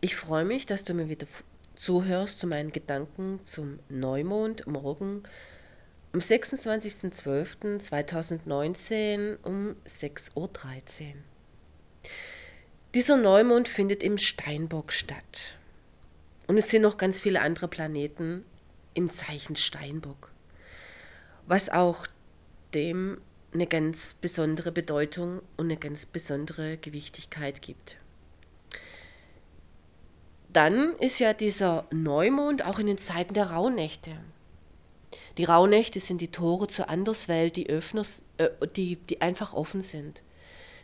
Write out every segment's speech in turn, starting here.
ich freue mich, dass du mir wieder zuhörst zu meinen Gedanken zum Neumond morgen am 26.12.2019 um 6.13 Uhr. Dieser Neumond findet im Steinbock statt. Und es sind noch ganz viele andere Planeten im Zeichen Steinbock, was auch dem eine ganz besondere Bedeutung und eine ganz besondere Gewichtigkeit gibt. Dann ist ja dieser Neumond auch in den Zeiten der Rauhnächte. Die Rauhnächte sind die Tore zur Anderswelt, die, Öffners, äh, die, die einfach offen sind.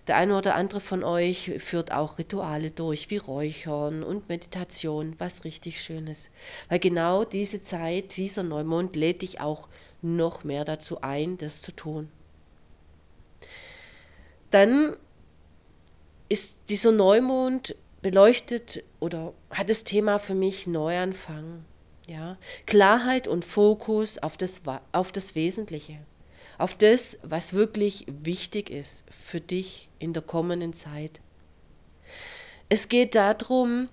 Der eine oder andere von euch führt auch Rituale durch, wie Räuchern und Meditation, was richtig Schönes. Weil genau diese Zeit, dieser Neumond lädt dich auch noch mehr dazu ein, das zu tun. Dann ist dieser Neumond beleuchtet oder hat das Thema für mich Neuanfang. Ja? Klarheit und Fokus auf das, auf das Wesentliche auf das, was wirklich wichtig ist für dich in der kommenden Zeit. Es geht darum,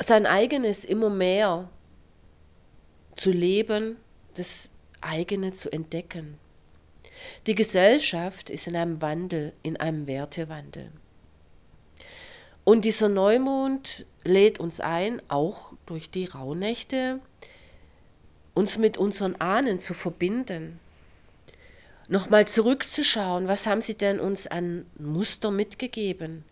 sein eigenes immer mehr zu leben, das eigene zu entdecken. Die Gesellschaft ist in einem Wandel, in einem Wertewandel. Und dieser Neumond lädt uns ein, auch durch die Rauhnächte, uns mit unseren Ahnen zu verbinden. Nochmal zurückzuschauen, was haben sie denn uns an Muster mitgegeben?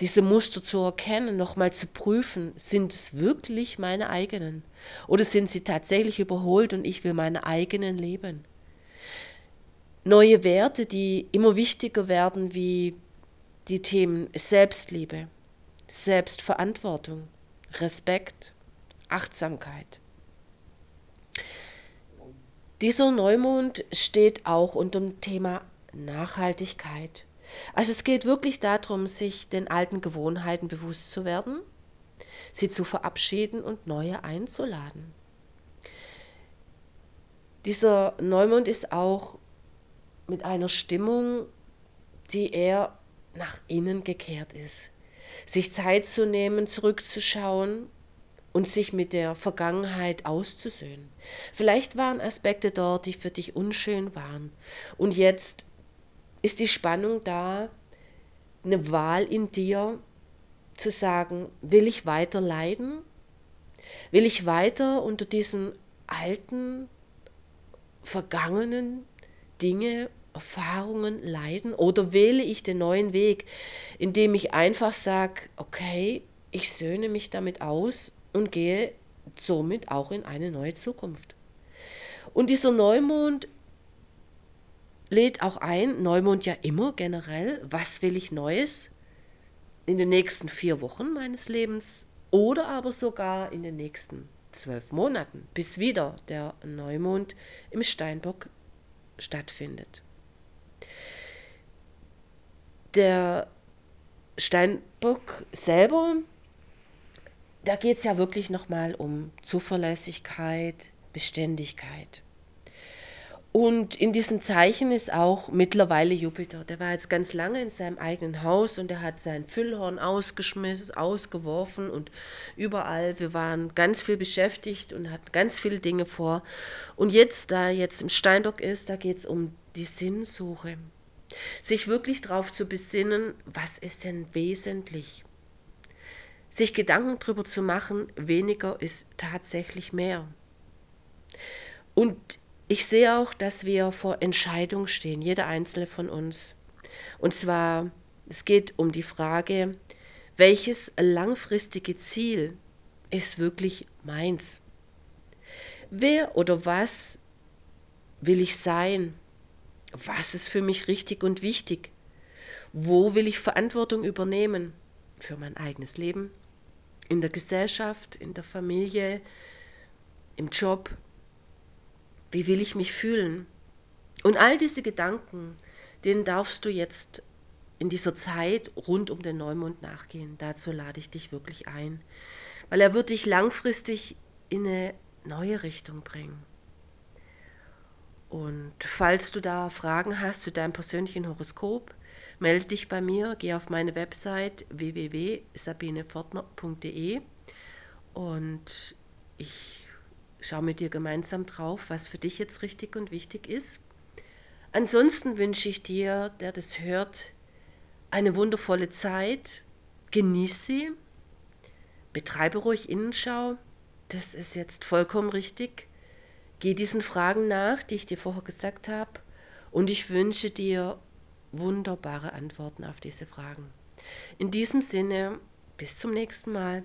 Diese Muster zu erkennen, nochmal zu prüfen, sind es wirklich meine eigenen? Oder sind sie tatsächlich überholt und ich will meine eigenen leben? Neue Werte, die immer wichtiger werden, wie die Themen Selbstliebe, Selbstverantwortung, Respekt, Achtsamkeit. Dieser Neumond steht auch unter dem Thema Nachhaltigkeit. Also es geht wirklich darum, sich den alten Gewohnheiten bewusst zu werden, sie zu verabschieden und neue einzuladen. Dieser Neumond ist auch mit einer Stimmung, die eher nach innen gekehrt ist. Sich Zeit zu nehmen, zurückzuschauen und sich mit der Vergangenheit auszusöhnen. Vielleicht waren Aspekte dort, die für dich unschön waren. Und jetzt ist die Spannung da, eine Wahl in dir zu sagen, will ich weiter leiden? Will ich weiter unter diesen alten, vergangenen Dinge, Erfahrungen leiden? Oder wähle ich den neuen Weg, indem ich einfach sage, okay, ich söhne mich damit aus und gehe somit auch in eine neue Zukunft. Und dieser Neumond lädt auch ein, Neumond ja immer generell, was will ich Neues in den nächsten vier Wochen meines Lebens oder aber sogar in den nächsten zwölf Monaten, bis wieder der Neumond im Steinbock stattfindet. Der Steinbock selber da geht es ja wirklich nochmal um Zuverlässigkeit, Beständigkeit. Und in diesem Zeichen ist auch mittlerweile Jupiter. Der war jetzt ganz lange in seinem eigenen Haus und er hat sein Füllhorn ausgeschmissen, ausgeworfen und überall. Wir waren ganz viel beschäftigt und hatten ganz viele Dinge vor. Und jetzt, da er jetzt im Steinbock ist, da geht es um die Sinnsuche. Sich wirklich darauf zu besinnen, was ist denn wesentlich? sich Gedanken darüber zu machen, weniger ist tatsächlich mehr. Und ich sehe auch, dass wir vor Entscheidung stehen, jeder einzelne von uns. Und zwar, es geht um die Frage, welches langfristige Ziel ist wirklich meins? Wer oder was will ich sein? Was ist für mich richtig und wichtig? Wo will ich Verantwortung übernehmen? Für mein eigenes Leben, in der Gesellschaft, in der Familie, im Job. Wie will ich mich fühlen? Und all diese Gedanken, denen darfst du jetzt in dieser Zeit rund um den Neumond nachgehen. Dazu lade ich dich wirklich ein, weil er wird dich langfristig in eine neue Richtung bringen. Und falls du da Fragen hast zu deinem persönlichen Horoskop, melde dich bei mir, geh auf meine Website www.sabinefortner.de und ich schaue mit dir gemeinsam drauf, was für dich jetzt richtig und wichtig ist. Ansonsten wünsche ich dir, der das hört, eine wundervolle Zeit. Genieß sie. Betreibe ruhig Innenschau. Das ist jetzt vollkommen richtig. Geh diesen Fragen nach, die ich dir vorher gesagt habe. Und ich wünsche dir wunderbare Antworten auf diese Fragen. In diesem Sinne, bis zum nächsten Mal.